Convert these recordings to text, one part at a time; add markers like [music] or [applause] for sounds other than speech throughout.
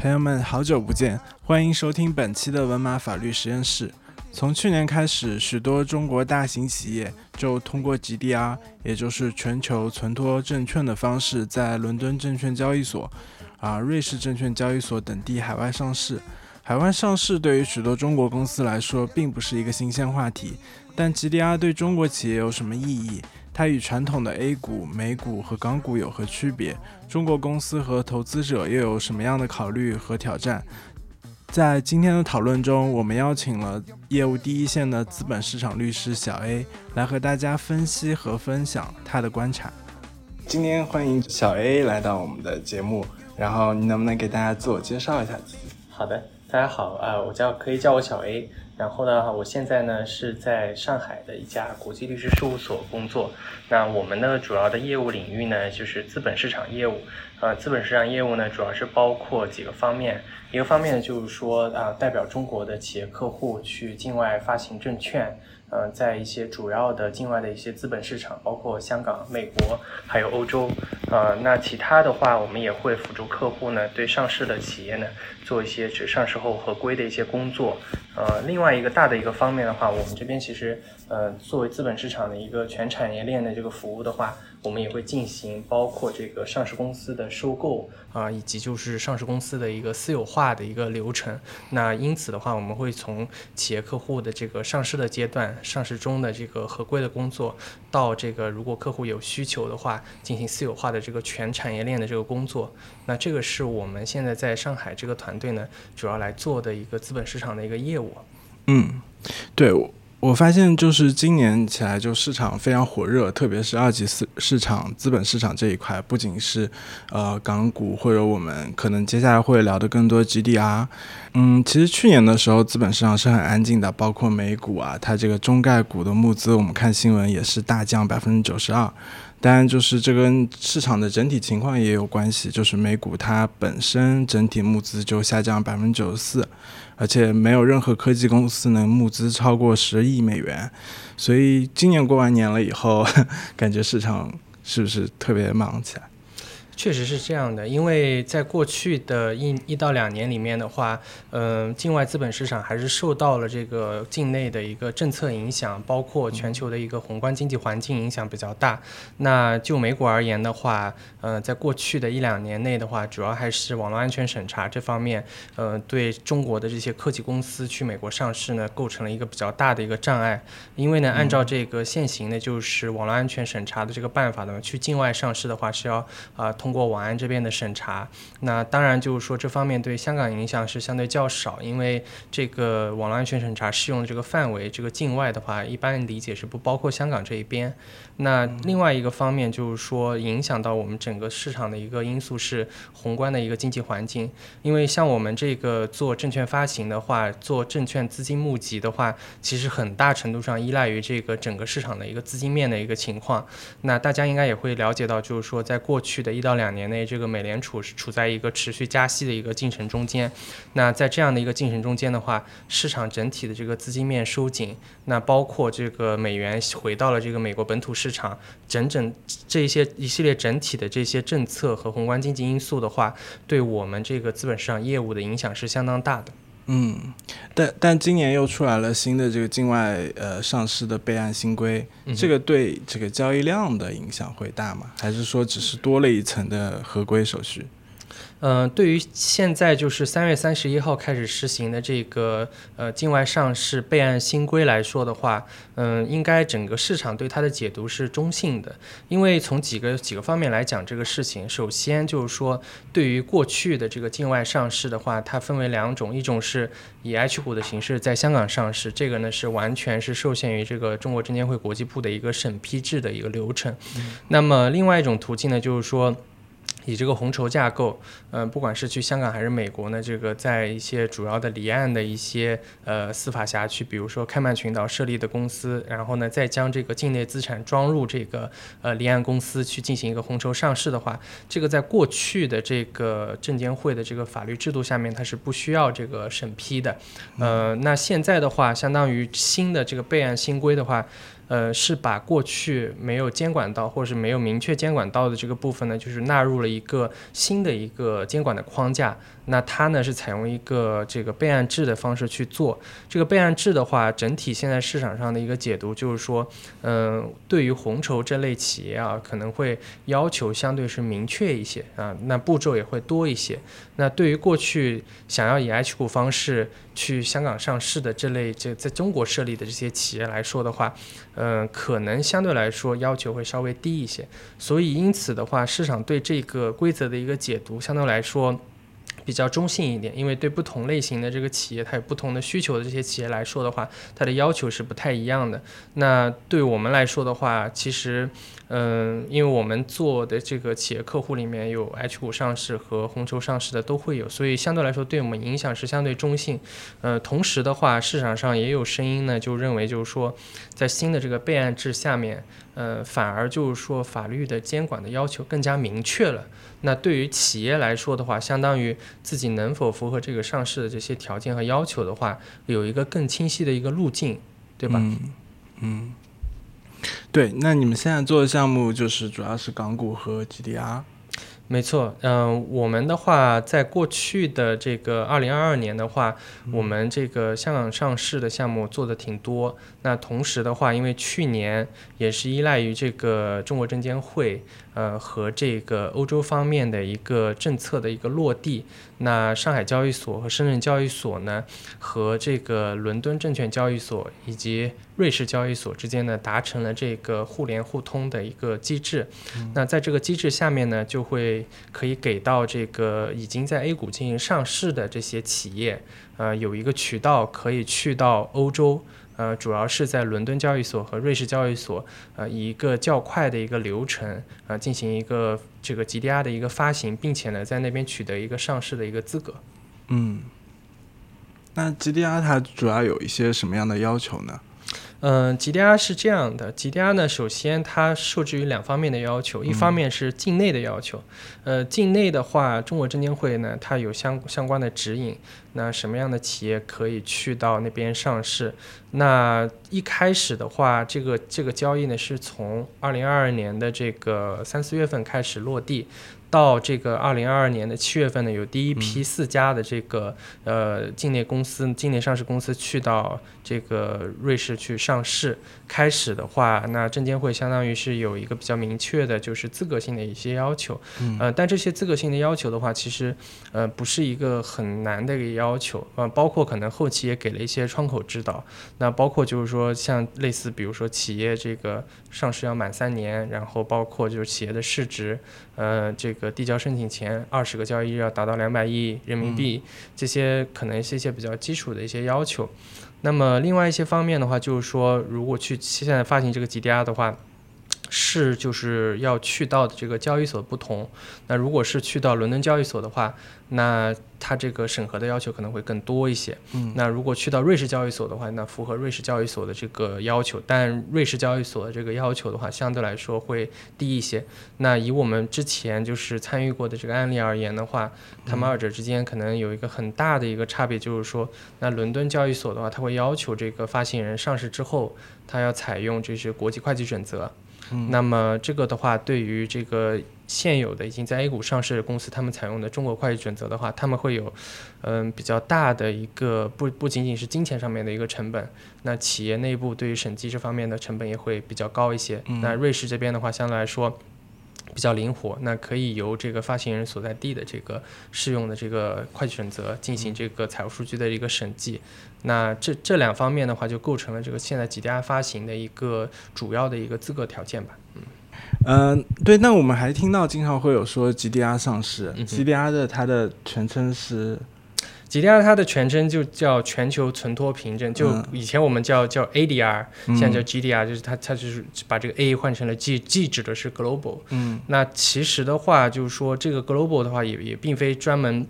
朋友们，好久不见，欢迎收听本期的文马法律实验室。从去年开始，许多中国大型企业就通过 GDR，也就是全球存托证券的方式，在伦敦证券交易所、啊瑞士证券交易所等地海外上市。海外上市对于许多中国公司来说，并不是一个新鲜话题。但 GDR 对中国企业有什么意义？它与传统的 A 股、美股和港股有何区别？中国公司和投资者又有什么样的考虑和挑战？在今天的讨论中，我们邀请了业务第一线的资本市场律师小 A 来和大家分析和分享他的观察。今天欢迎小 A 来到我们的节目，然后你能不能给大家自我介绍一下自己？好的，大家好，呃，我叫可以叫我小 A，然后呢，我现在呢是在上海的一家国际律师事务所工作。那我们呢主要的业务领域呢就是资本市场业务，呃，资本市场业务呢主要是包括几个方面，一个方面就是说啊、代表中国的企业客户去境外发行证券。呃，在一些主要的境外的一些资本市场，包括香港、美国，还有欧洲，呃，那其他的话，我们也会辅助客户呢，对上市的企业呢，做一些指上市后合规的一些工作。呃，另外一个大的一个方面的话，我们这边其实，呃，作为资本市场的一个全产业链的这个服务的话，我们也会进行包括这个上市公司的收购啊、以及就是上市公司的一个私有化的一个流程。那因此的话，我们会从企业客户的这个上市的阶段、上市中的这个合规的工作，到这个如果客户有需求的话，进行私有化的这个全产业链的这个工作。那这个是我们现在在上海这个团队呢，主要来做的一个资本市场的一个业务。嗯，对，我我发现就是今年起来就市场非常火热，特别是二级市市场、资本市场这一块，不仅是呃港股，或者我们可能接下来会聊的更多 GDR。嗯，其实去年的时候，资本市场是很安静的，包括美股啊，它这个中概股的募资，我们看新闻也是大降百分之九十二。当然，就是这跟市场的整体情况也有关系，就是美股它本身整体募资就下降百分之九十四，而且没有任何科技公司能募资超过十亿美元，所以今年过完年了以后，[laughs] 感觉市场是不是特别忙起来？确实是这样的，因为在过去的一一到两年里面的话，嗯、境外资本市场还是受到了这个境内的一个政策影响，包括全球的一个宏观经济环境影响比较大。那就美股而言的话，呃，在过去的一两年内的话，主要还是网络安全审查这方面，呃，对中国的这些科技公司去美国上市呢，构成了一个比较大的一个障碍。因为呢，按照这个现行的就是网络安全审查的这个办法呢，去境外上市的话是要啊、通通过网安这边的审查。那当然就是说这方面对香港影响是相对较少，因为这个网络安全审查适用的这个范围，这个境外的话一般理解是不包括香港这一边。那另外一个方面就是说，影响到我们整个市场的一个因素是宏观的一个经济环境，因为像我们这个做证券发行的话，做证券资金募集的话，其实很大程度上依赖于这个整个市场的一个资金面的一个情况。那大家应该也会了解到，就是说在过去的一到两年内，这个美联储是处在一个持续加息的一个进程中间。那在这样的一个进程中间的话，市场整体的这个资金面收紧，那包括这个美元回到了这个美国本土市场，整整这一些一系列整体的这些政策和宏观经济因素的话，对我们这个资本市场业务的影响是相当大的。嗯，但但今年又出来了新的这个境外呃上市的备案新规，嗯这个对这个交易量的影响会大吗？还是说只是多了一层的合规手续？嗯、对于现在就是三月三十一号开始实行的这个呃境外上市备案新规来说的话，嗯、应该整个市场对它的解读是中性的，因为从几个几个方面来讲这个事情，首先就是说，对于过去的这个境外上市的话，它分为两种，一种是以 H 股的形式在香港上市，这个呢是完全是受限于这个中国证监会国际部的一个审批制的一个流程。那么另外一种途径呢，就是说。以这个红筹架构，嗯、不管是去香港还是美国呢，这个在一些主要的离岸的一些呃司法辖区，比如说开曼群岛设立的公司，然后呢再将这个境内资产装入这个呃离岸公司去进行一个红筹上市的话，这个在过去的这个证监会的这个法律制度下面，它是不需要这个审批的。呃，那现在的话，相当于新的这个备案新规的话。呃，是把过去没有监管到或者是没有明确监管到的这个部分呢，就是纳入了一个新的一个监管的框架。那它呢是采用一个这个备案制的方式去做。这个备案制的话，整体现在市场上的一个解读就是说，嗯，对于红筹这类企业啊，可能会要求相对是明确一些啊，那步骤也会多一些。那对于过去想要以 H 股方式去香港上市的这类这在中国设立的这些企业来说的话，嗯，可能相对来说要求会稍微低一些。所以因此的话，市场对这个规则的一个解读相对来说。比较中性一点，因为对不同类型的这个企业，它有不同的需求的这些企业来说的话，它的要求是不太一样的。那对我们来说的话，其实，嗯，因为我们做的这个企业客户里面有 H 股上市和红筹上市的都会有，所以相对来说对我们影响是相对中性。呃，同时的话，市场上也有声音呢，就认为就是说，在新的这个备案制下面，呃，反而就是说法律的监管的要求更加明确了。那对于企业来说的话，相当于自己能否符合这个上市的这些条件和要求的话，有一个更清晰的一个路径，对吧？嗯嗯，对。那你们现在做的项目就是主要是港股和 GDR。没错，嗯，我们的话，在过去的这个二零二二年的话，我们这个香港上市的项目做的挺多。那同时的话，因为去年也是依赖于这个中国证监会。呃，和这个欧洲方面的一个政策的一个落地，那上海交易所和深圳交易所呢，和这个伦敦证券交易所以及瑞士交易所之间呢，达成了这个互联互通的一个机制。那在这个机制下面呢，就会可以给到这个已经在 A 股进行上市的这些企业，呃，有一个渠道可以去到欧洲。呃，主要是在伦敦交易所和瑞士交易所，呃，以一个较快的一个流程，呃，进行一个这个 GDR 的一个发行，并且呢，在那边取得一个上市的一个资格。嗯，那 GDR 它主要有一些什么样的要求呢？嗯，GDR 是这样的，GDR 呢，首先它受制于两方面的要求，一方面是境内的要求，呃，境内的话，中国证监会呢，它有相相关的指引，那什么样的企业可以去到那边上市？那一开始的话，这个这个交易呢，是从二零二二年的这个三四月份开始落地。到这个二零二二年的七月份呢，有第一批四家的这个呃境内公司、境内上市公司去到这个瑞士去上市。开始的话，那证监会相当于是有一个比较明确的，就是资格性的一些要求。呃，但这些资格性的要求的话，其实呃不是一个很难的一个要求。呃，包括可能后期也给了一些窗口指导。那包括就是说，像类似比如说企业这个上市要满三年，然后包括就是企业的市值。呃，这个递交申请前二十个交易日要达到两百亿人民币，这些可能是一些比较基础的一些要求。那么另外一些方面的话，就是说，如果去现在发行这个 GDR 的话，是就是要去到的这个交易所不同。那如果是去到伦敦交易所的话，那它这个审核的要求可能会更多一些。嗯，那如果去到瑞士交易所的话，那符合瑞士交易所的这个要求，但瑞士交易所的这个要求的话，相对来说会低一些。那以我们之前就是参与过的这个案例而言的话，他们二者之间可能有一个很大的一个差别，就是说，那伦敦交易所的话，它会要求这个发行人上市之后，它要采用这些国际会计准则。嗯，那么这个的话，对于这个。现有的已经在 A 股上市的公司，他们采用的中国会计准则的话，他们会有，嗯，比较大的一个不不仅仅是金钱上面的一个成本，那企业内部对于审计这方面的成本也会比较高一些。那瑞士这边的话，相对来说比较灵活，那可以由这个发行人所在地的这个适用的这个会计准则进行这个财务数据的一个审计。那这这两方面的话，就构成了这个现在 GDR 发行的一个主要的一个资格条件吧。嗯。嗯，对，那我们还听到经常会有说 GDR 上市，GDR 的它的全称是，GDR 它的全称就叫全球存托凭证，就以前我们叫叫 ADR，现在叫 GDR，就是它它就是把这个 A 换成了 G，G 指的是 Global。嗯，那其实的话就是说这个 Global 的话也也并非专门。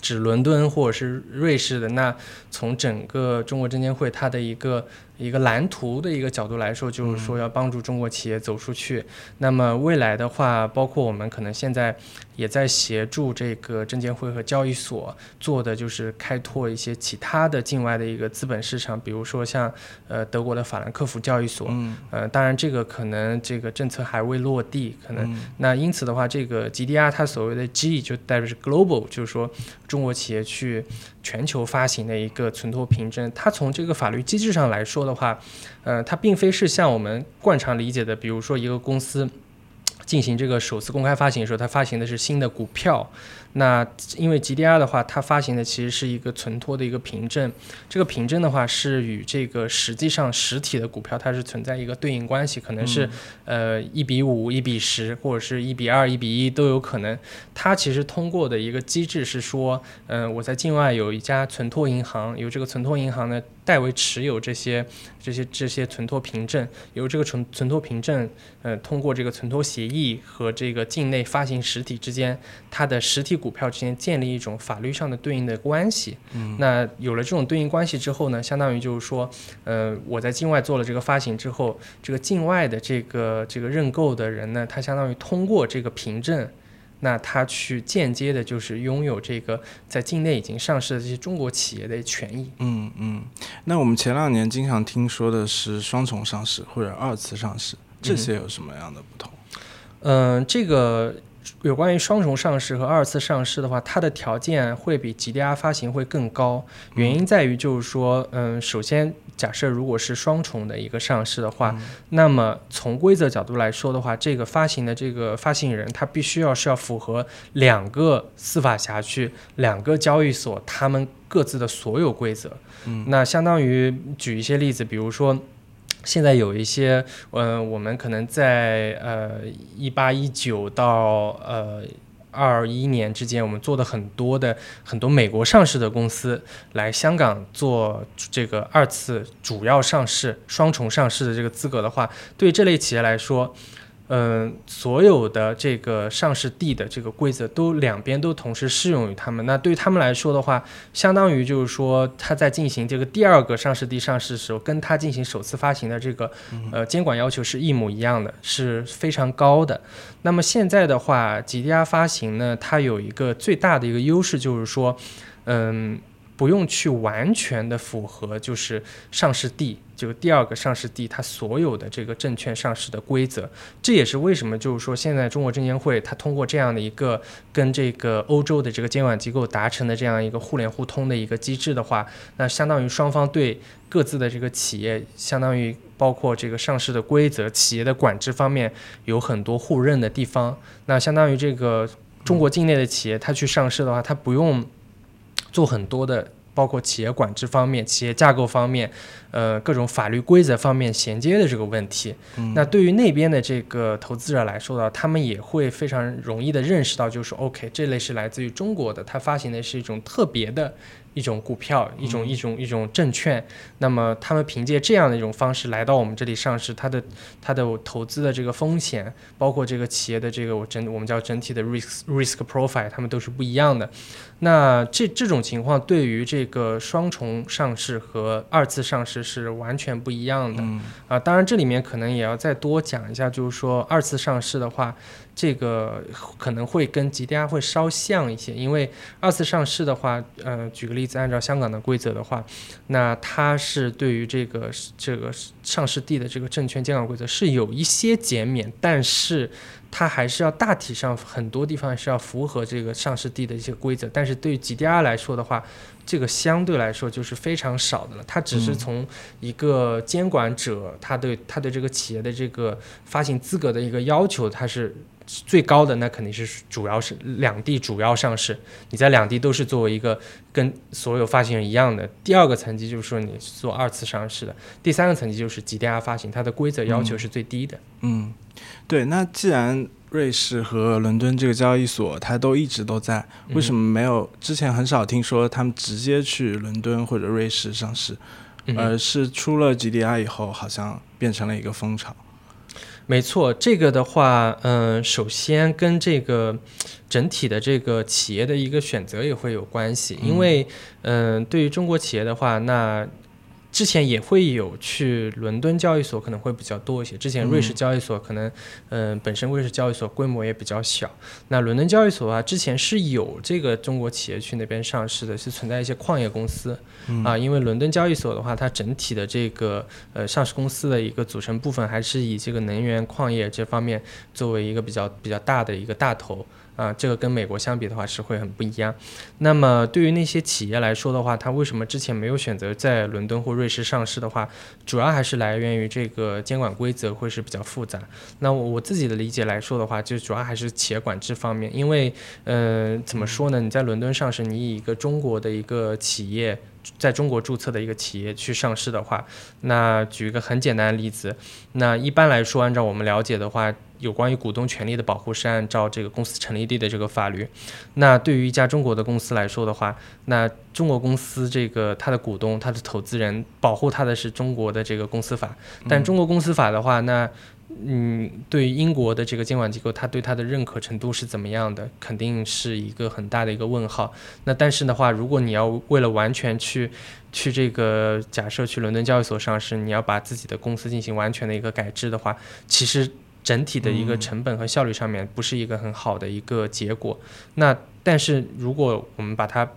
指伦敦或者是瑞士的，那从整个中国证监会它的一个一个蓝图的一个角度来说，就是说要帮助中国企业走出去。那么未来的话，包括我们可能现在也在协助这个证监会和交易所做的，就是开拓一些其他的境外的一个资本市场，比如说像呃德国的法兰克福交易所。嗯呃，当然这个可能这个政策还未落地，可能嗯那因此的话，这个 GDR 它所谓的 G 就代表是 global，就是说中国企业去全球发行的一个存托凭证。它从这个法律机制上来说的话，呃，它并非是像我们惯常理解的，比如说一个公司进行这个首次公开发行的时候，它发行的是新的股票。那因为 GDR 的话，它发行的其实是一个存托的一个凭证，这个凭证的话是与这个实际上实体的股票它是存在一个对应关系，可能是、呃一比五、一比十，或者是一比二、一比一都有可能。它其实通过的一个机制是说，嗯、我在境外有一家存托银行，由这个存托银行呢代为持有这些这些这些存托凭证，由这个存存托凭证，呃，通过这个存托协议和这个境内发行实体之间，它的实体股票之间建立一种法律上的对应的关系。嗯，那有了这种对应关系之后呢，相当于就是说，呃，我在境外做了这个发行之后，这个境外的这个这个认购的人呢，他相当于通过这个凭证。那他去间接的，就是拥有这个在境内已经上市的这些中国企业的权益。嗯嗯。那我们前两年经常听说的是双重上市或者二次上市，这些有什么样的不同？嗯，这个有关于双重上市和二次上市的话，它的条件会比 GDR 发行会更高。原因在于就是说，嗯，首先假设如果是双重的一个上市的话，那么从规则角度来说的话，这个发行的这个发行人他必须要是要符合两个司法辖区、两个交易所他们各自的所有规则。嗯那相当于举一些例子，比如说。现在有一些，呃，我们可能在呃一八一九到呃二一年之间，我们做的很多的很多美国上市的公司来香港做这个二次主要上市、双重上市的这个资格的话，对这类企业来说，嗯、所有的这个上市地的这个规则都两边都同时适用于他们。那对于他们来说的话，相当于就是说他在进行这个第二个上市地上市的时候，跟他进行首次发行的这个呃监管要求是一模一样的，是非常高的。那么现在的话，GDR 发行呢，它有一个最大的一个优势就是说，嗯。不用去完全的符合就是上市地就第二个上市地它所有的这个证券上市的规则，这也是为什么就是说现在中国证监会它通过这样的一个跟这个欧洲的这个监管机构达成的这样一个互联互通的一个机制的话，那相当于双方对各自的这个企业，相当于包括这个上市的规则、企业的管制方面有很多互认的地方。那相当于这个中国境内的企业，它去上市的话，它不用做很多的。包括企业管制方面、企业架构方面，呃，各种法律规则方面衔接的这个问题，那对于那边的这个投资者来说的话，他们也会非常容易的认识到，就是说 OK，这类是来自于中国的，它发行的是一种特别的一种股票，一种一种一种证券。那么他们凭借这样的一种方式来到我们这里上市，它的它的投资的这个风险，包括这个企业的这个我整我们叫整体的 risk risk profile，他们都是不一样的。那这这种情况对于这个双重上市和二次上市是完全不一样的。嗯啊，当然这里面可能也要再多讲一下，就是说二次上市的话，这个可能会跟 GDR 会稍像一些，因为二次上市的话，呃，举个例子，按照香港的规则的话，那它是对于这个这个上市地的这个证券监管规则是有一些减免，但是它还是要大体上很多地方是要符合这个上市地的一些规则，但是对于 GDR 来说的话，这个相对来说就是非常少的了，它只是嗯。从一个监管者他对他对这个企业的这个发行资格的一个要求，它是最高的，那肯定是主要是两地主要上市，你在两地都是作为一个跟所有发行人一样的。第二个层级就是说你是做二次上市的，第三个层级就是 GDR 发行，它的规则要求是最低的。嗯，对。那既然瑞士和伦敦这个交易所它都一直都在，为什么没有之前很少听说他们直接去伦敦或者瑞士上市，而是出了 GDR 以后，好像变成了一个风潮。没错，这个的话，嗯、首先跟这个整体的这个企业的一个选择也会有关系，因为，嗯、对于中国企业的话，那之前也会有去伦敦交易所可能会比较多一些，之前瑞士交易所可能，嗯、本身瑞士交易所规模也比较小。那伦敦交易所啊，之前是有这个中国企业去那边上市的，是存在一些矿业公司啊，因为伦敦交易所的话，它整体的这个呃上市公司的一个组成部分还是以这个能源矿业这方面作为一个比较比较大的一个大头。啊，这个跟美国相比的话是会很不一样。那么对于那些企业来说的话，它为什么之前没有选择在伦敦或瑞士上市的话，主要还是来源于这个监管规则会是比较复杂。那我我自己的理解来说的话，就主要还是企业管制方面，因为呃怎么说呢？你在伦敦上市，你以一个中国的一个企业。在中国注册的一个企业去上市的话，那举一个很简单的例子，那一般来说，按照我们了解的话，有关于股东权利的保护是按照这个公司成立地的这个法律。那对于一家中国的公司来说的话，那中国公司这个它的股东、它的投资人保护它的是中国的这个公司法，但中国公司法的话，那嗯，对英国的这个监管机构，它对它的认可程度是怎么样的，肯定是一个很大的一个问号。那但是的话，如果你要为了完全去 [laughs] 去这个假设去伦敦交易所上市，你要把自己的公司进行完全的一个改制的话，其实整体的一个成本和效率上面不是一个很好的一个结果。那但是如果我们把它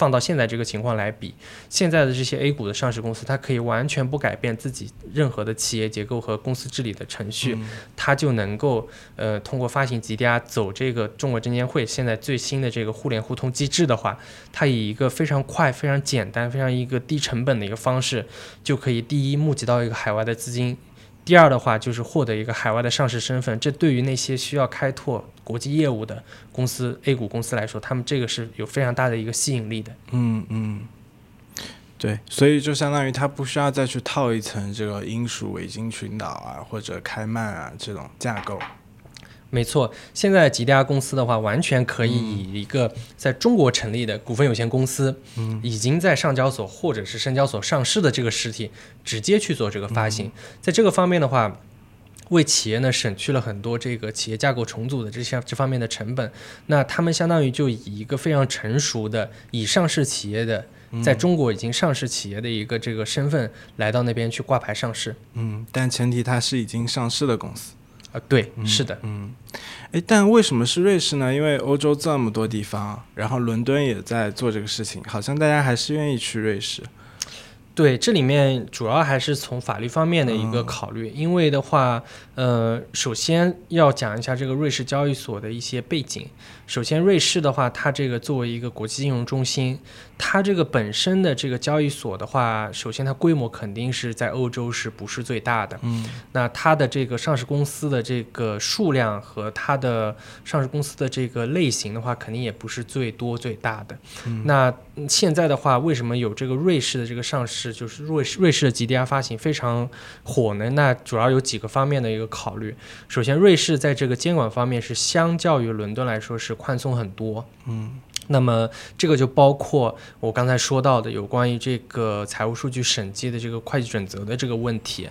放到现在这个情况来比，现在的这些 A 股的上市公司，它可以完全不改变自己任何的企业结构和公司治理的程序，它就能够呃通过发行 GDR 走这个中国证监会现在最新的这个互联互通机制的话，它以一个非常快、非常简单、非常一个低成本的一个方式，就可以第一募集到一个海外的资金。第二的话就是获得一个海外的上市身份，这对于那些需要开拓国际业务的公司 A 股公司来说，他们这个是有非常大的一个吸引力的。嗯嗯，对，所以就相当于它不需要再去套一层这个英属维京群岛啊或者开曼啊这种架构。没错，现在吉利亚公司的话，完全可以以一个在中国成立的股份有限公司，嗯，已经在上交所或者是深交所上市的这个实体，直接去做这个发行。在这个方面的话，为企业呢省去了很多这个企业架构重组的这些这方面的成本。那他们相当于就以一个非常成熟的已上市企业的，在中国已经上市企业的一个这个身份来到那边去挂牌上市。嗯，但前提它是已经上市的公司。啊，对，是的，嗯，诶，但为什么是瑞士呢？因为欧洲这么多地方，然后伦敦也在做这个事情，好像大家还是愿意去瑞士。对，这里面主要还是从法律方面的一个考虑，因为的话，呃，首先要讲一下这个瑞士交易所的一些背景。首先，瑞士的话，它这个作为一个国际金融中心，它这个本身的这个交易所的话，首先它规模肯定是在欧洲是不是最大的？嗯，那它的这个上市公司的这个数量和它的上市公司的这个类型的话，肯定也不是最多最大的。那现在的话，为什么有这个瑞士的这个上市，就是瑞士瑞士的 GDR 发行非常火呢？那主要有几个方面的一个考虑。首先，瑞士在这个监管方面是相较于伦敦来说是宽松很多。嗯，那么这个就包括我刚才说到的有关于这个财务数据审计的这个会计准则的这个问题。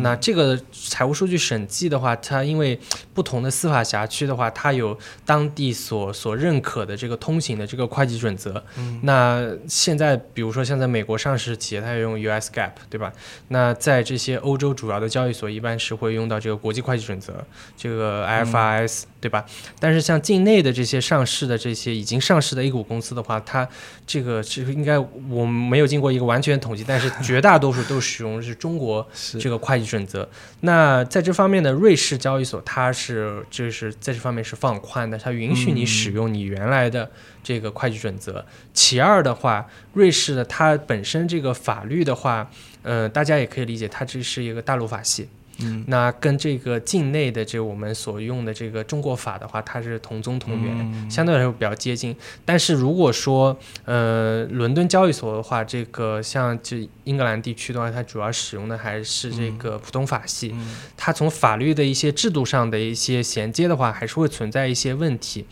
那这个财务数据审计的话，它因为不同的司法辖区的话，它有当地所所认可的这个通行的这个会计准则。那现在比如说像在美国上市企业，它用 US GAAP，对吧？那在这些欧洲主要的交易所，一般是会用到这个国际会计准则，这个 IFRS，、对吧？但是像境内的这些上市的这些已经上市的 A 股公司的话，它这个这个应该我没有经过一个完全统计，但是绝大多数都使用的是中国 [laughs] 这个会计准则。那在这方面呢，瑞士交易所它是就是在这方面是放宽的，它允许你使用你原来的这个会计准则。其二的话，瑞士的它本身这个法律的话，呃，大家也可以理解，它这是一个大陆法系。嗯，那跟这个境内的这我们所用的这个中国法的话，它是同宗同源，嗯相对来说比较接近。但是如果说呃伦敦交易所的话，这个像这英格兰地区的话，它主要使用的还是这个普通法系，嗯它从法律的一些制度上的一些衔接的话，还是会存在一些问题。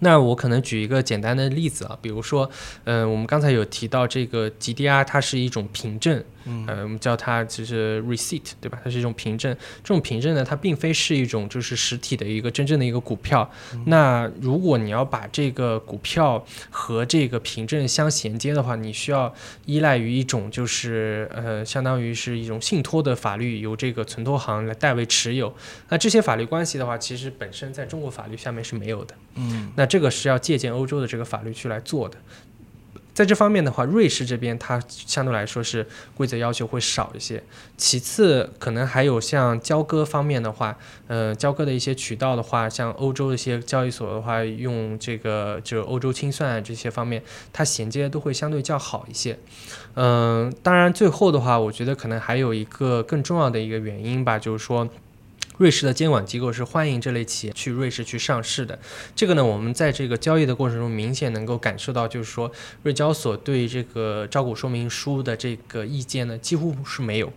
那我可能举一个简单的例子啊，比如说，嗯、我们刚才有提到这个 GDR，它是一种凭证，呃，我们叫它就是 receipt，对吧？它是一种凭证。这种凭证呢，它并非是一种就是实体的一个真正的一个股票。那如果你要把这个股票和这个凭证相衔接的话，你需要依赖于一种就是呃，相当于是一种信托的法律，由这个存托行来代为持有。那这些法律关系的话，其实本身在中国法律下面是没有的。嗯，那这个是要借鉴欧洲的这个法律去来做的。在这方面的话，瑞士这边它相对来说是规则要求会少一些。其次，可能还有像交割方面的话，呃，交割的一些渠道的话，像欧洲的一些交易所的话，用这个就欧洲清算这些方面，它衔接都会相对较好一些。嗯、当然最后的话，我觉得可能还有一个更重要的一个原因吧，就是说。瑞士的监管机构是欢迎这类企业去瑞士去上市的，这个呢，我们在这个交易的过程中明显能够感受到，就是说瑞交所对这个招股说明书的这个意见呢，几乎是没有。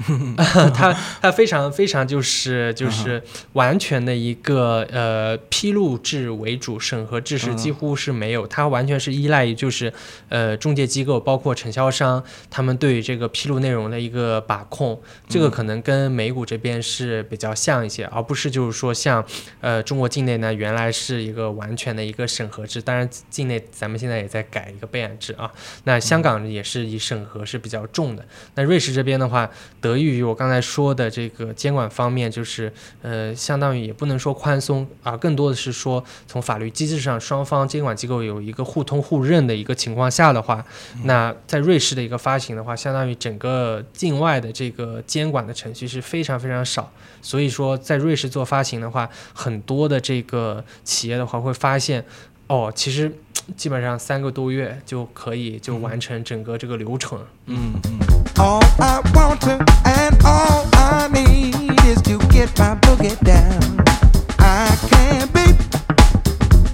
[laughs] 它它非常非常就是就是完全的一个呃披露制为主，审核制是几乎是没有，它完全是依赖于就是呃中介机构包括承销商他们对于这个披露内容的一个把控，这个可能跟美股这边是比较像一些，而不是就是说像呃中国境内呢原来是一个完全的一个审核制，当然境内咱们现在也在改一个备案制啊，那香港也是以审核是比较重的，那瑞士这边的话。得益于我刚才说的这个监管方面，就是呃，相当于也不能说宽松啊，更多的是说从法律机制上，双方监管机构有一个互通互认的一个情况下的话，那在瑞士的一个发行的话，相当于整个境外的这个监管的程序是非常非常少，所以说在瑞士做发行的话，很多的这个企业的话会发现，哦，其实基本上三个多月就可以就完成整个这个流程。嗯嗯 All I want to and all I need is to get my boogie down. I can't be.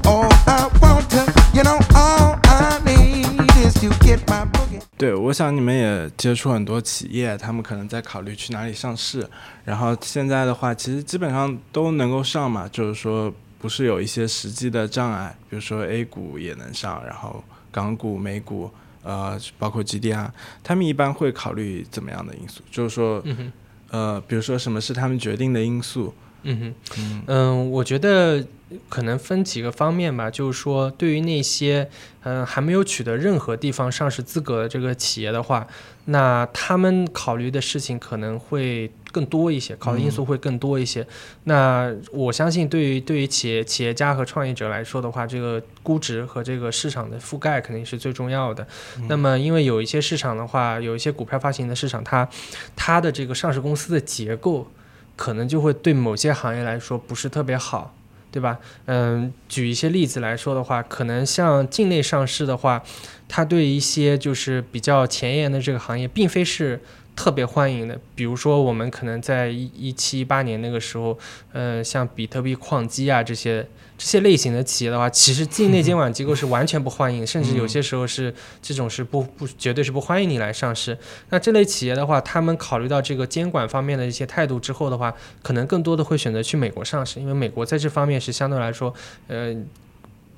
All I want to, you know, all I need is to get my boogie. 对，我想你们也接触很多企业，他们可能在考虑去哪里上市。然后现在的话，其实基本上都能够上嘛，就是说不是有一些实际的障碍，比如说 A 股也能上，然后港股、美股，呃，包括 GDR，他们一般会考虑怎么样的因素？就是说，嗯。呃，比如说什么是他们决定的因素？嗯哼，嗯，我觉得可能分几个方面吧，就是说，对于那些嗯、还没有取得任何地方上市资格的这个企业的话，那他们考虑的事情可能会更多一些，考虑因素会更多一些。那我相信，对于对于企业企业家和创业者来说的话，这个估值和这个市场的覆盖肯定是最重要的。那么，因为有一些市场的话，有一些股票发行的市场，它它的这个上市公司的结构。可能就会对某些行业来说不是特别好，对吧？嗯，举一些例子来说的话，可能像境内上市的话，它对一些就是比较前沿的这个行业，并非是特别欢迎的。比如说，我们可能在一一七一八年那个时候，呃，像比特币矿机啊这些这些类型的企业的话，其实境内监管机构是完全不欢迎，甚至有些时候是这种是不不绝对是不欢迎你来上市。那这类企业的话，他们考虑到这个监管方面的一些态度之后的话，可能更多的会选择去美国上市，因为美国在这方面是相对来说，呃，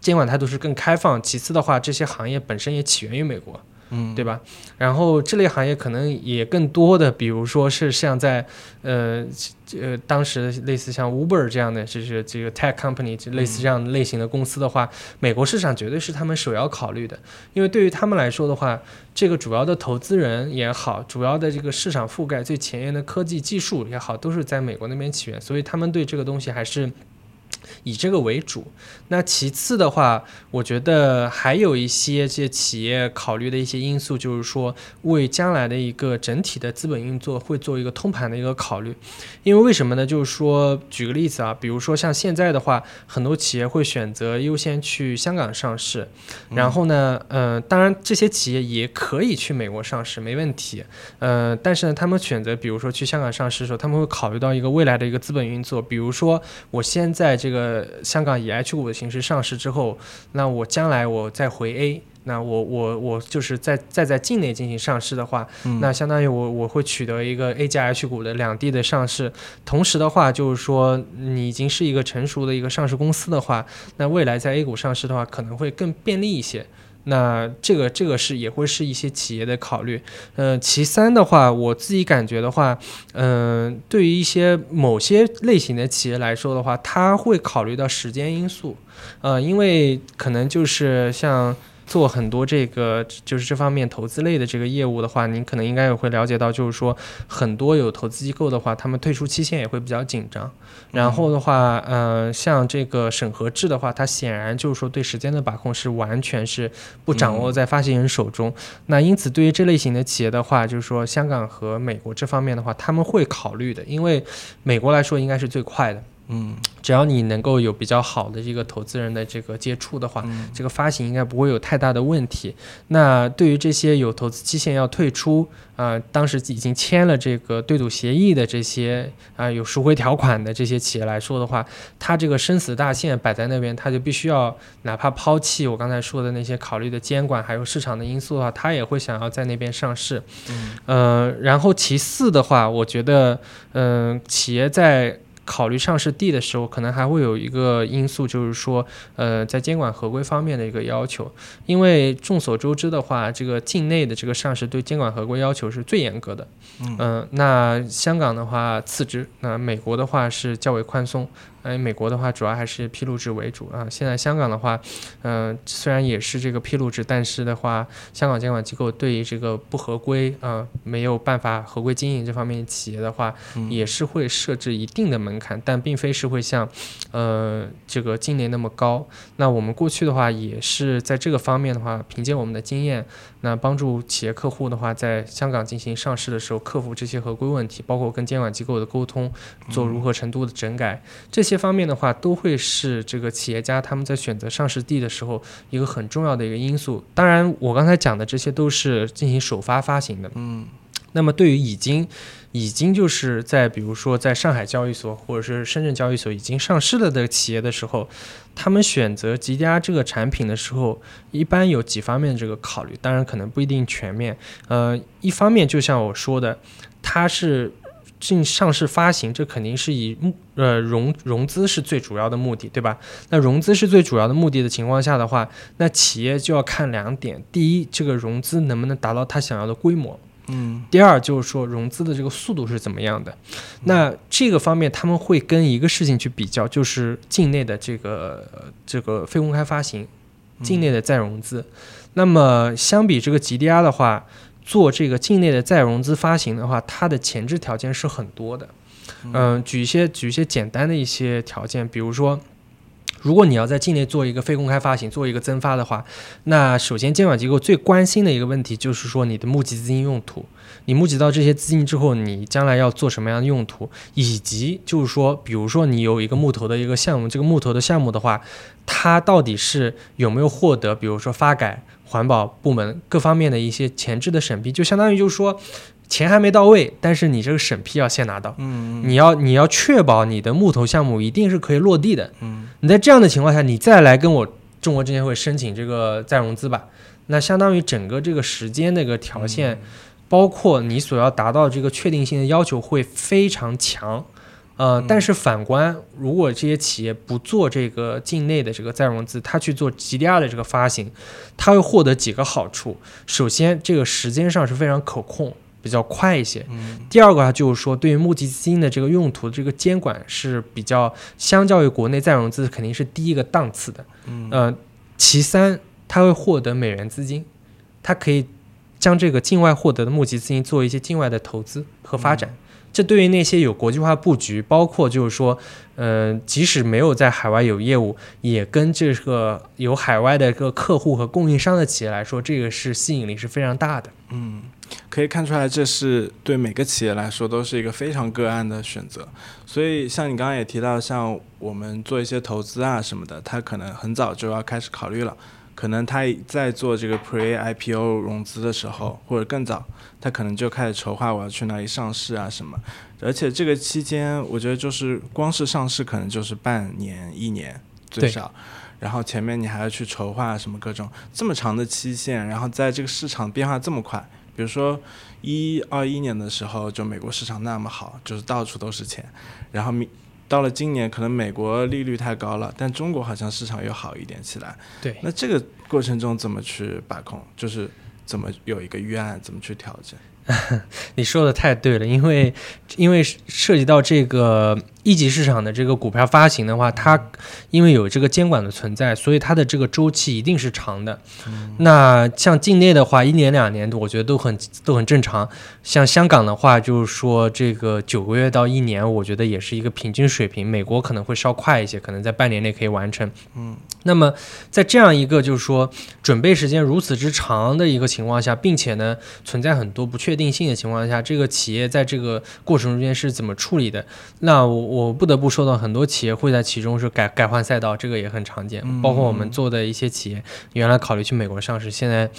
监管态度是更开放。其次的话，这些行业本身也起源于美国。嗯，对吧？然后这类行业可能也更多的，比如说是像在呃呃当时类似像 Uber 这样的，就是这个 tech company 就类似这样类型的公司的话，美国市场绝对是他们首要考虑的，因为对于他们来说的话，这个主要的投资人也好，主要的这个市场覆盖最前沿的科技技术也好，都是在美国那边起源，所以他们对这个东西还是。以这个为主，那其次的话，我觉得还有一些这些企业考虑的一些因素，就是说为将来的一个整体的资本运作会做一个通盘的一个考虑。因为为什么呢？就是说，举个例子啊，比如说像现在的话，很多企业会选择优先去香港上市，然后呢，呃，当然这些企业也可以去美国上市，没问题。呃，但是呢，他们选择比如说去香港上市的时候，他们会考虑到一个未来的一个资本运作，比如说我现在这个香港以 H 股的形式上市之后，那我将来我再回 A。那我我我就是在再在境内进行上市的话，那相当于我我会取得一个 A 加 H 股的两地的上市，同时的话就是说你已经是一个成熟的一个上市公司的话，那未来在 A 股上市的话可能会更便利一些。那这个这个是也会是一些企业的考虑。呃，其三的话，我自己感觉的话，嗯、对于一些某些类型的企业来说的话，他会考虑到时间因素。呃，因为可能就是像做很多这个就是这方面投资类的这个业务的话，您可能应该也会了解到，就是说很多有投资机构的话，他们退出期限也会比较紧张。然后的话，呃，像这个审核制的话，它显然就是说对时间的把控是完全是不掌握在发行人手中。那因此，对于这类型的企业的话，就是说香港和美国这方面的话，他们会考虑的，因为美国来说应该是最快的。嗯只要你能够有比较好的这个投资人的这个接触的话，嗯这个发行应该不会有太大的问题。那对于这些有投资期限要退出啊、当时已经签了这个对赌协议的这些啊、有赎回条款的这些企业来说的话，它这个生死大限摆在那边，它就必须要哪怕抛弃我刚才说的那些考虑的监管还有市场的因素的话，它也会想要在那边上市。嗯呃，然后其次的话，我觉得，嗯、企业在考虑上市地的时候，可能还会有一个因素，就是说，呃，在监管合规方面的一个要求。因为众所周知的话，这个境内的这个上市对监管合规要求是最严格的。嗯那香港的话次之，那美国的话是较为宽松。哎，美国的话主要还是披露制为主啊。现在香港的话，嗯、虽然也是这个披露制，但是的话，香港监管机构对于这个不合规啊、没有办法合规经营这方面企业的话，嗯也是会设置一定的门槛，但并非是会像呃这个境内那么高。那我们过去的话也是在这个方面的话，凭借我们的经验，那帮助企业客户的话，在香港进行上市的时候，克服这些合规问题，包括跟监管机构的沟通，做如何程度的整改，这些方面的话，都会是这个企业家他们在选择上市地的时候一个很重要的一个因素。当然，我刚才讲的这些都是进行首发发行的。嗯那么对于已经已经就是在比如说在上海交易所或者是深圳交易所已经上市了的企业的时候，他们选择 GDR 这个产品的时候，一般有几方面这个考虑，当然可能不一定全面。呃，一方面就像我说的，它是进上市发行，这肯定是以目呃融融资是最主要的目的，对吧？那融资是最主要的目的的情况下的话，那企业就要看两点：第一，这个融资能不能达到他想要的规模；嗯第二就是说融资的这个速度是怎么样的。那这个方面他们会跟一个事情去比较，就是境内的这个呃这个非公开发行，境内的再融资。那么相比这个 GDR 的话，做这个境内的再融资发行的话，它的前置条件是很多的。嗯、举一些举一些简单的一些条件，比如说。如果你要在境内做一个非公开发行，做一个增发的话，那首先监管机构最关心的一个问题就是说你的募集资金用途，你募集到这些资金之后，你将来要做什么样的用途，以及就是说，比如说你有一个募投的一个项目，这个募投的项目的话，它到底是有没有获得，比如说发改、环保部门各方面的一些前置的审批，就相当于就是说钱还没到位，但是你这个审批要先拿到。嗯你要你要确保你的木头项目一定是可以落地的。嗯你在这样的情况下，你再来跟我中国证监会申请这个再融资吧，那相当于整个这个时间那个条线，包括你所要达到这个确定性的要求会非常强。呃，但是反观，如果这些企业不做这个境内的这个再融资，它去做 GDR 的这个发行，它会获得几个好处。首先，这个时间上是非常可控，比较快一些。嗯第二个啊，就是说对于募集资金的这个用途这个监管是比较，相较于国内再融资肯定是低一个档次的。嗯呃，其三，它会获得美元资金，它可以将这个境外获得的募集资金做一些境外的投资和发展。这对于那些有国际化布局，包括就是说，呃，即使没有在海外有业务，也跟这个有海外的一个客户和供应商的企业来说，这个是吸引力是非常大的。嗯，可以看出来，这是对每个企业来说都是一个非常个案的选择。所以，像你刚刚也提到，像我们做一些投资啊什么的，他可能很早就要开始考虑了。可能他在做这个 Pre IPO 融资的时候，或者更早，他可能就开始筹划我要去哪里上市啊什么。而且这个期间，我觉得就是光是上市可能就是半年、一年最少。然后前面你还要去筹划什么各种这么长的期限，然后在这个市场变化这么快，比如说一二一年的时候，就美国市场那么好，就是到处都是钱，然后明到了今年，可能美国利率太高了，但中国好像市场又好一点起来。对，那这个过程中怎么去把控？就是怎么有一个预案，怎么去调整？[laughs] 你说的太对了，因为因为涉及到这个一级市场的这个股票发行的话，它因为有这个监管的存在，所以它的这个周期一定是长的。那像境内的话，一年两年，我觉得都很都很正常。像香港的话，就是说这个九个月到一年，我觉得也是一个平均水平。美国可能会稍快一些，可能在半年内可以完成。嗯，那么在这样一个就是说准备时间如此之长的一个情况下，并且呢存在很多不确定性的情况下，这个企业在这个过程中间是怎么处理的？那我我不得不说到，很多企业会在其中是改改换赛道，这个也很常见。包括我们做的一些企业，原来考虑去美国上市，现在。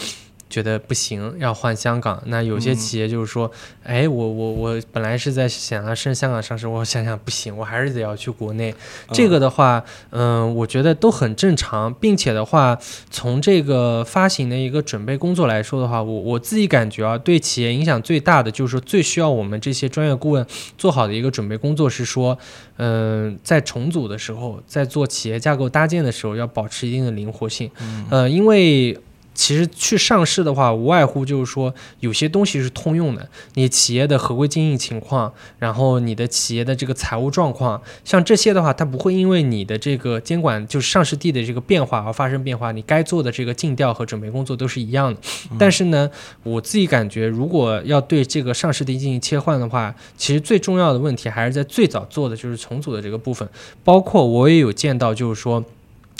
觉得不行，要换香港。那有些企业就是说，哎，我我我本来是在想要升香港上市，我想想不行，我还是得要去国内。这个的话，嗯，我觉得都很正常，并且的话，从这个发行的一个准备工作来说的话，我我自己感觉啊，对企业影响最大的就是说，最需要我们这些专业顾问做好的一个准备工作是说，嗯，在重组的时候，在做企业架构搭建的时候，要保持一定的灵活性。呃，因为。其实去上市的话，无外乎就是说有些东西是通用的。你企业的合规经营情况，然后你的企业的这个财务状况，像这些的话，它不会因为你的这个监管就是上市地的这个变化而发生变化。你该做的这个尽调和准备工作都是一样的。但是呢，我自己感觉，如果要对这个上市地进行切换的话，其实最重要的问题还是在最早做的就是重组的这个部分。包括我也有见到，就是说。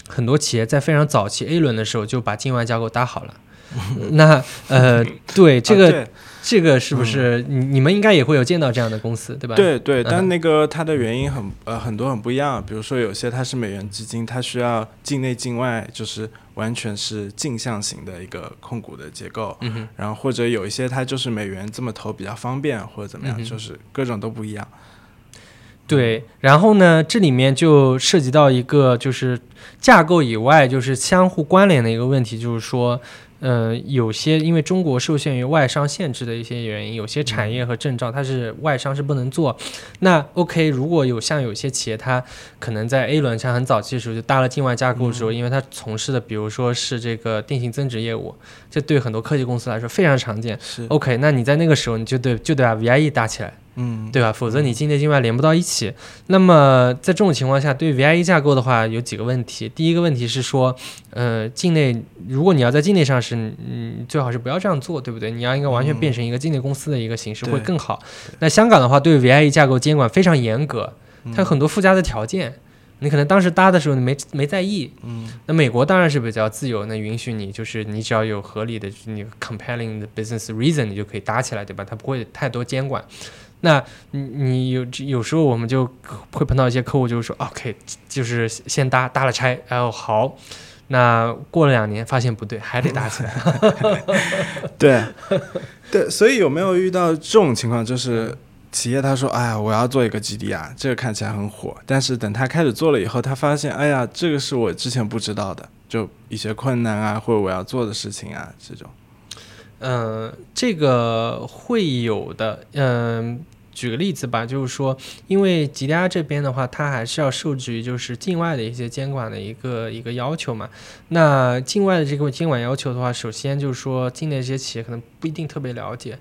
很多企业在非常早期 A 轮的时候就把境外架构搭好了，[laughs] 那呃，对这个这个是不是你你们应该也会有见到这样的公司对吧？对对，但那个它的原因很呃很多很不一样，比如说有些它是美元基金，它需要境内境外就是完全是镜像型的一个控股的结构，嗯然后或者有一些它就是美元这么投比较方便或者怎么样，就是各种都不一样。对，然后呢，这里面就涉及到一个就是架构以外，就是相互关联的一个问题，就是说，呃，有些因为中国受限于外商限制的一些原因，有些产业和证照它是外商是不能做。那 OK，如果有像有些企业，它可能在 A 轮上很早期的时候就搭了境外架构的时候，因为它从事的比如说是这个定性增值业务，这对很多科技公司来说非常常见。是 OK，那你在那个时候你就得就得把 VIE 搭起来。嗯，对吧？否则你境内境外连不到一起。那么在这种情况下，对 VIE 架构的话，有几个问题。第一个问题是说，呃，境内如果你要在境内上市，嗯，最好是不要这样做，对不对？你要应该完全变成一个境内公司的一个形式会更好。那香港的话，对 VIE 架构监管非常严格，它有很多附加的条件。你可能当时搭的时候你没没在意。嗯。那美国当然是比较自由，那允许你就是你只要有合理的你 compelling 的 business reason，你就可以搭起来，对吧？它不会太多监管。那你你有有时候我们就会碰到一些客户，就是说，OK，就是先搭搭了拆，然后好，那过了两年发现不对，还得搭起来。[laughs] 对，对，所以有没有遇到这种情况，就是企业他说，哎呀，我要做一个基地啊，这个看起来很火，但是等他开始做了以后，他发现，哎呀，这个是我之前不知道的，就一些困难啊，或者我要做的事情啊，这种。嗯，这个会有的。嗯，举个例子吧，就是说，因为吉利这边的话，它还是要受制于就是境外的一些监管的一个一个要求嘛。那境外的这个监管要求的话，首先就是说，境内这些企业可能不一定特别了解。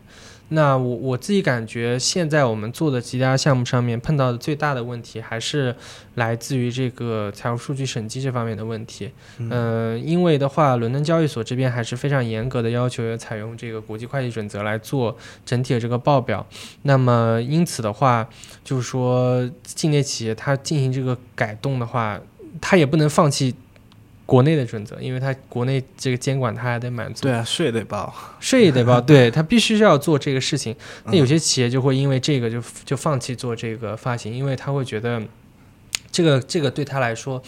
那我我自己感觉，现在我们做的其他项目上面碰到的最大的问题，还是来自于这个财务数据审计这方面的问题。嗯，因为的话，伦敦交易所这边还是非常严格的要求，要采用这个国际会计准则来做整体的这个报表。那么因此的话，就是说境内企业它进行这个改动的话，它也不能放弃。国内的准则，因为它国内这个监管，它还得满足。对啊，税得报，税也得报。[laughs] 对，它必须是要做这个事情。那有些企业就会因为这个就就放弃做这个发行，因为他会觉得这个这个对他来说，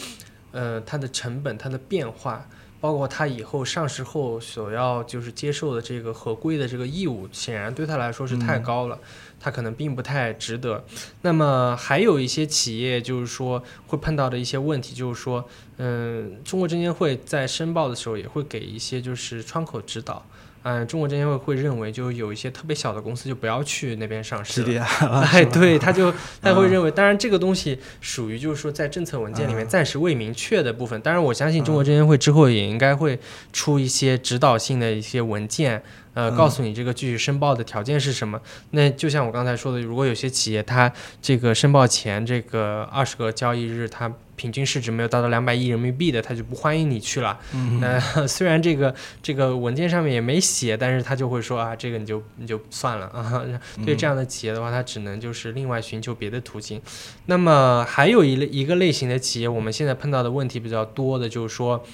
呃，它的成本、它的变化，包括他以后上市后所要就是接受的这个合规的这个义务，显然对他来说是太高了。他可能并不太值得。那么还有一些企业，就是说会碰到的一些问题，就是说，嗯，中国证监会在申报的时候也会给一些就是窗口指导，嗯，中国证监会会认为，就有一些特别小的公司就不要去那边上市 [laughs] 哎，对，他就 [laughs] 他会嗯。认为，当然这个东西属于就是说在政策文件里面嗯。暂时未明确的部分。当然，我相信中国证监会之后也应该会出一些指导性的一些文件，呃，嗯。告诉你这个具体申报的条件是什么。那就像我刚才说的，如果有些企业它这个申报前这个二十个交易日，它平均市值没有达到两百亿人民币的，他就不欢迎你去了。嗯那、[laughs] 虽然这个这个文件上面也没写，但是他就会说啊，这个你就你就算了啊。[laughs] 对这样的企业的话，他只能就是另外寻求别的途径。那么还有一类一个类型的企业，我们现在碰到的问题比较多的就是说。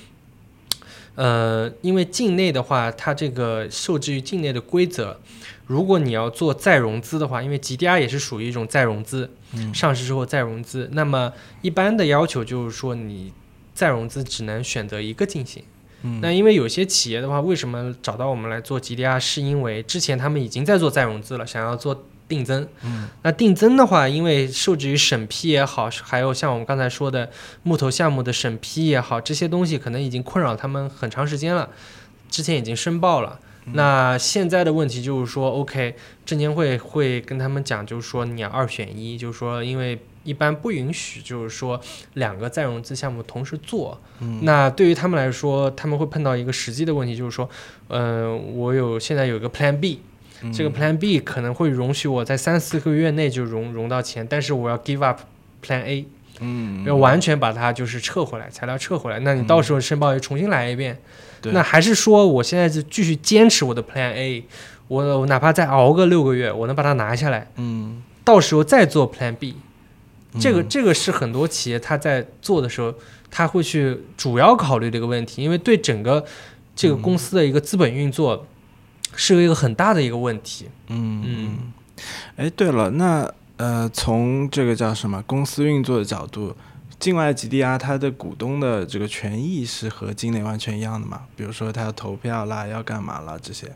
呃，因为境内的话，它这个受制于境内的规则，如果你要做再融资的话，因为 GDR 也是属于一种再融资，嗯上市之后再融资，那么一般的要求就是说，你再融资只能选择一个进行。嗯那因为有些企业的话，为什么找到我们来做 GDR，是因为之前他们已经在做再融资了，想要做定增。嗯，那定增的话，因为受制于审批也好，还有像我们刚才说的木头项目的审批也好，这些东西可能已经困扰他们很长时间了，之前已经申报了。那现在的问题就是说，OK，证监会会跟他们讲，就是说你要二选一，就是说因为一般不允许，就是说两个再融资项目同时做。嗯那对于他们来说，他们会碰到一个实际的问题，就是说，嗯、我有现在有一个 Plan B，这个 Plan B 可能会容许我在三四个月内就融融到钱，但是我要 give up Plan A，嗯要完全把它就是撤回来，材料撤回来，那你到时候申报又重新来一遍。对。那还是说我现在就继续坚持我的 Plan A，我我哪怕再熬个六个月，我能把它拿下来，嗯。到时候再做 Plan B。这个嗯。这个是很多企业他在做的时候，他会去主要考虑的一个问题，因为对整个这个公司的一个资本运作是一个很大的一个问题。嗯，哎，对了，那呃，从这个叫什么公司运作的角度，境外 GDR 它的股东的这个权益是和境内完全一样的嘛？比如说他要投票啦，要干嘛啦这些？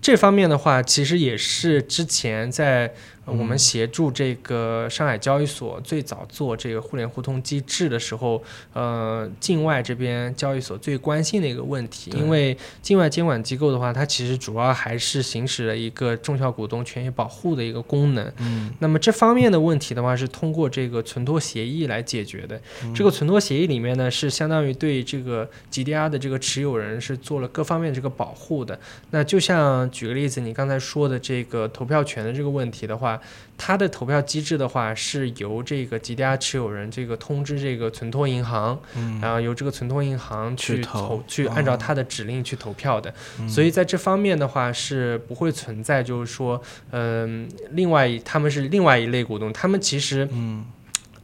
这方面的话，其实也是之前在呃我们嗯协助这个上海交易所最早做这个互联互通机制的时候，呃，境外这边交易所最关心的一个问题，因为境外监管机构的话，它其实主要还是行使了一个中小股东权益保护的一个功能。嗯那么这方面的问题的话，是通过这个存托协议来解决的。这个存托协议里面呢，是相当于对这个 GDR 的这个持有人是做了各方面这个保护的。那就像举个例子，你刚才说的这个投票权的这个问题的话，它的投票机制的话是由这个 GDR 持有人这个通知这个存托银行，嗯。然后由这个存托银行去去投投去哦按照他的指令去投票的。嗯。所以在这方面的话是不会存在，就是说，嗯、另外一他们是另外一类股东，他们其实嗯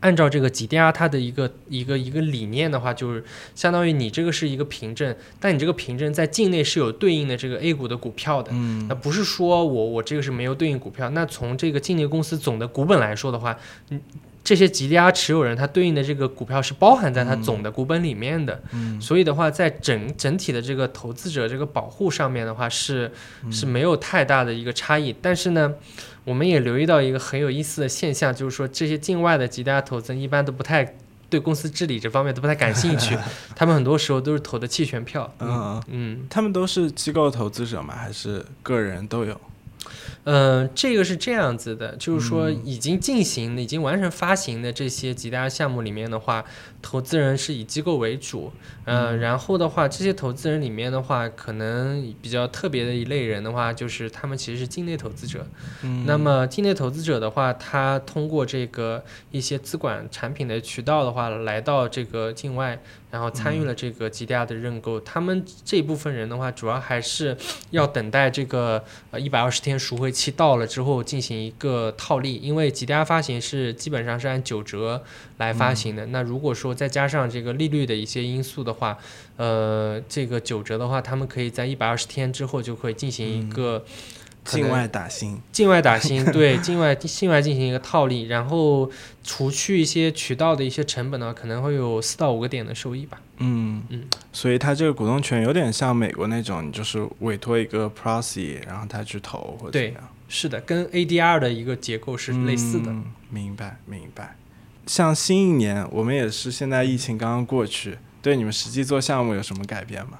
按照这个 GDR 它的一个一个一个理念的话，就是相当于你这个是一个凭证，但你这个凭证在境内是有对应的这个 A 股的股票的。嗯那不是说我我这个是没有对应股票，那从这个境内公司总的股本来说的话，嗯，这些 GDR 持有人他对应的这个股票是包含在他总的股本里面的，嗯。所以的话，在整整体的这个投资者这个保护上面的话是是没有太大的一个差异，但是呢，我们也留意到一个很有意思的现象，就是说这些境外的 GDR 投资人一般都不太对公司治理这方面都不太感兴趣，[laughs] 他们很多时候都是投的弃权票，嗯，嗯。他们都是机构投资者吗？还是个人都有？嗯，这个是这样子的，就是说嗯。已经进行的、已经完成发行的这些几大项目里面的话，投资人是以机构为主，呃，嗯然后的话，这些投资人里面的话，可能比较特别的一类人的话，就是他们其实是境内投资者。嗯那么境内投资者的话，他通过这个一些资管产品的渠道的话，来到这个境外，然后参与了这个 GDR 的认购。他们这部分人的话，主要还是要等待这个呃一百二十天赎回期到了之后进行一个套利，因为 GDR 发行是基本上是按九折来发行的。那如果说再加上这个利率的一些因素的话，呃，这个九折的话，他们可以在一百二十天之后就会进行一个。境外打新，境外打新，对 [laughs] 境外境外进行一个套利，然后除去一些渠道的一些成本呢，可能会有四到五个点的收益吧。嗯嗯，所以它这个股东权有点像美国那种，你就是委托一个 proxy，然后他去投或者对。是的，跟 ADR 的一个结构是类似的。嗯明白明白。像新一年，我们也是现在疫情刚刚过去，对你们实际做项目有什么改变吗？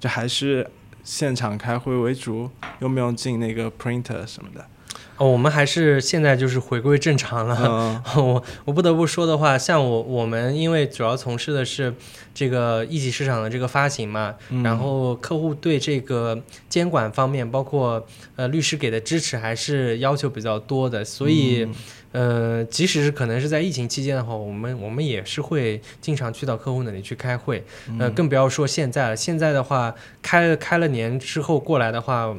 就还是现场开会为主？用不用进那个 printer 什么的？哦，我们还是现在就是回归正常了。嗯 [laughs] 我我不得不说的话，像我我们因为主要从事的是这个一级市场的这个发行嘛，嗯然后客户对这个监管方面，包括呃律师给的支持，还是要求比较多的，所以。嗯呃，即使是可能是在疫情期间的话，我们我们也是会经常去到客户那里去开会，呃，更不要说现在了。现在的话，开了开了年之后过来的话，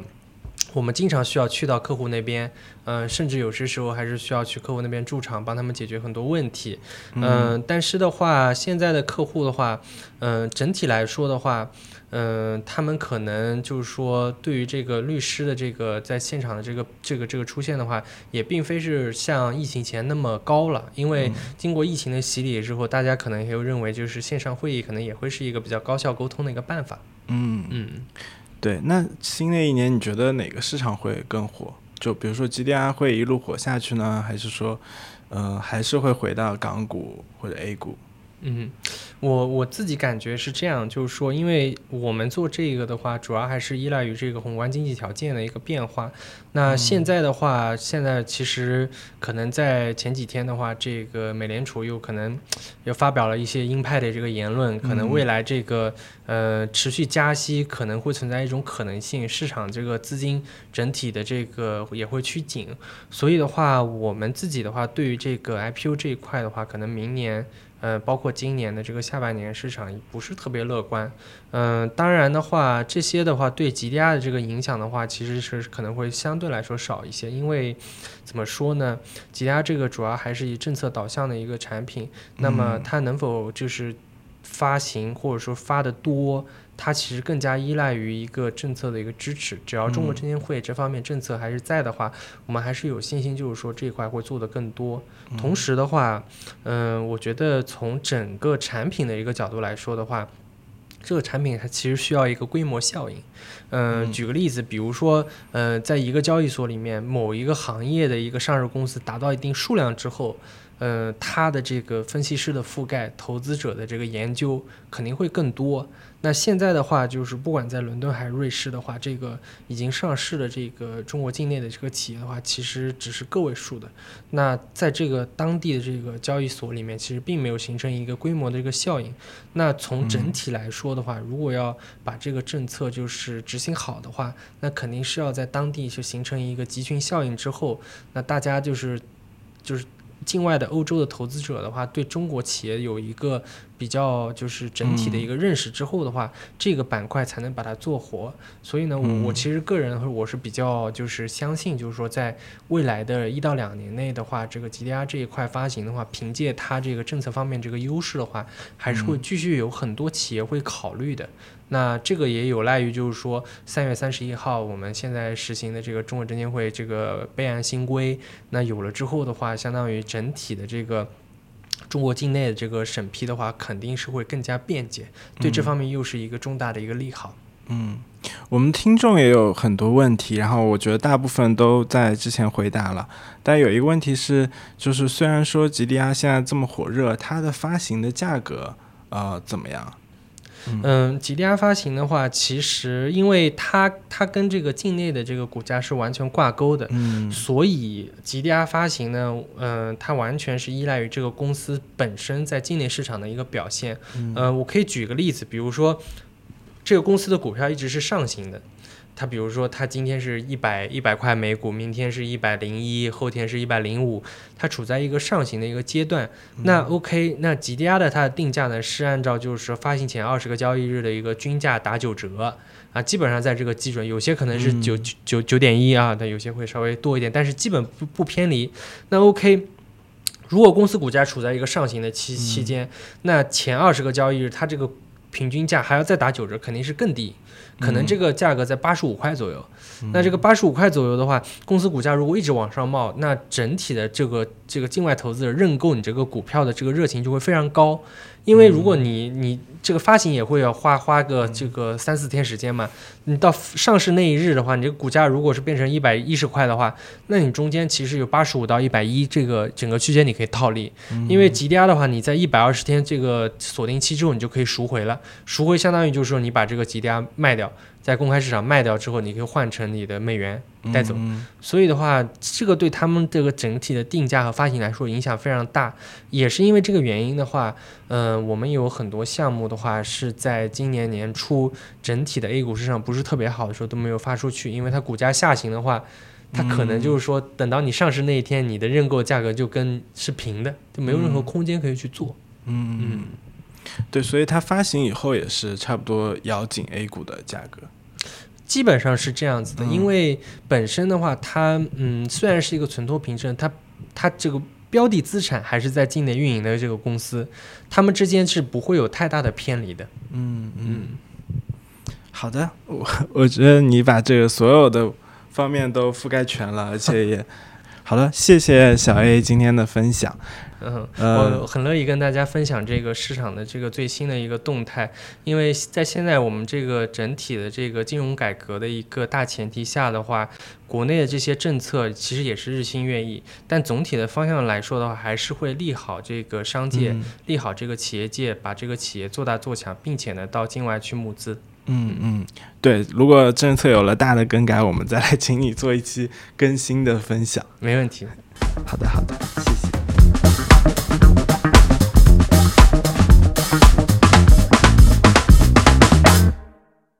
我们经常需要去到客户那边，呃，甚至有些时候还是需要去客户那边驻场，帮他们解决很多问题。嗯、但是的话，现在的客户的话，嗯、整体来说的话，嗯、他们可能就是说，对于这个律师的这个在现场的这个这个这个出现的话，也并非是像疫情前那么高了，因为经过疫情的洗礼之后，大家可能也会认为，就是线上会议可能也会是一个比较高效沟通的一个办法。嗯，嗯。对。那新的一年，你觉得哪个市场会更火？就比如说 GDR 会一路火下去呢，还是说，呃，还是会回到港股或者 A 股？嗯，我我自己感觉是这样，就是说，因为我们做这个的话，主要还是依赖于这个宏观经济条件的一个变化。那现在的话，现在其实可能在前几天的话，这个美联储又可能又发表了一些鹰派的这个言论，可能未来这个呃持续加息可能会存在一种可能性，市场这个资金整体的这个也会趋紧。所以的话，我们自己的话，对于这个 IPO 这一块的话，可能明年。呃，包括今年的这个下半年市场不是特别乐观，嗯、当然的话，这些的话对吉利亚的这个影响的话，其实是可能会相对来说少一些，因为怎么说呢吉利亚这个主要还是以政策导向的一个产品，那么它能否就是发行或者说发的多，它其实更加依赖于一个政策的一个支持。只要中国证监会这方面政策还是在的话，我们还是有信心，就是说这一块会做得更多。同时的话，嗯、我觉得从整个产品的一个角度来说的话，这个产品它其实需要一个规模效应。嗯、举个例子，比如说，呃，在一个交易所里面，某一个行业的一个上市公司达到一定数量之后，呃，它的这个分析师的覆盖、投资者的这个研究肯定会更多。那现在的话，就是不管在伦敦还是瑞士的话，这个已经上市的这个中国境内的这个企业的话，其实只是个位数的。那在这个当地的这个交易所里面，其实并没有形成一个规模的一个效应。那从整体来说的话，如果要把这个政策就是执行好的话，那肯定是要在当地就形成一个集群效应之后，那大家就是就是境外的欧洲的投资者的话，对中国企业有一个比较就是整体的一个认识之后的话，这个板块才能把它做活。所以呢，我我其实个人我是比较就是相信，就是说在未来的一到两年内的话，这个 GDR 这一块发行的话，凭借它这个政策方面这个优势的话，还是会继续有很多企业会考虑的。那这个也有赖于，就是说三月三十一号我们现在实行的这个中国证监会这个备案新规，那有了之后的话，相当于整体的这个中国境内的这个审批的话，肯定是会更加便捷，对这方面又是一个重大的一个利好。嗯，我们听众也有很多问题，然后我觉得大部分都在之前回答了。但有一个问题是，就是虽然说吉利亚现在这么火热，它的发行的价格呃怎么样？嗯，，GDR 发行的话，其实因为它它跟这个境内的这个股价是完全挂钩的，嗯所以 GDR 发行呢，嗯、它完全是依赖于这个公司本身在境内市场的一个表现。嗯、呃，我可以举个例子，比如说这个公司的股票一直是上行的。它比如说，它今天是一百一百块每股，明天是一百零一，后天是一百零五，它处在一个上行的一个阶段。那 OK，那吉利亚的它的定价呢是按照就是发行前二十个交易日的一个均价打九折啊，基本上在这个基准，有些可能是九九九点一啊，但有些会稍微多一点，但是基本不不偏离。那 OK。如果公司股价处在一个上行的期期间，那前二十个交易日它这个平均价还要再打九折，肯定是更低，可能这个价格在八十五块左右。那这个八十五块左右的话，公司股价如果一直往上冒，那整体的这个这个境外投资者认购你这个股票的这个热情就会非常高，因为如果你你这个发行也会要花花个这个三四天时间嘛，你到上市那一日的话，你这个股价如果是变成一百一十块的话，那你中间其实有八十五到一百一这个整个区间你可以套利，因为 GDR 的话，你在一百二十天这个锁定期之后，你就可以赎回了，赎回相当于就是说你把这个 GDR 卖掉，在公开市场卖掉之后，你可以换成你的美元带走。嗯所以的话，这个对他们这个整体的定价和发行来说影响非常大。也是因为这个原因的话，嗯、我们有很多项目的话是在今年年初整体的 A 股市场不是特别好的时候都没有发出去，因为它股价下行的话，它可能就是说等到你上市那一天，你的认购价格就跟是平的，就没有任何嗯空间可以去做。嗯嗯，对，所以它发行以后也是差不多咬紧 A 股的价格。基本上是这样子的，嗯因为本身的话，它嗯虽然是一个存托凭证，它它这个标的资产还是在境内运营的这个公司，他们之间是不会有太大的偏离的。嗯嗯，好的，我我觉得你把这个所有的方面都覆盖全了，而且也好的，谢谢小 A 今天的分享。嗯，呃我很乐意跟大家分享这个市场的这个最新的一个动态，因为在现在我们这个整体的这个金融改革的一个大前提下的话，国内的这些政策其实也是日新月异，但总体的方向来说的话，还是会利好这个商界，嗯利好这个企业界，把这个企业做大做强，并且呢到境外去募资。嗯嗯，对，如果政策有了大的更改，我们再来请你做一期更新的分享。没问题。好的好的，谢谢。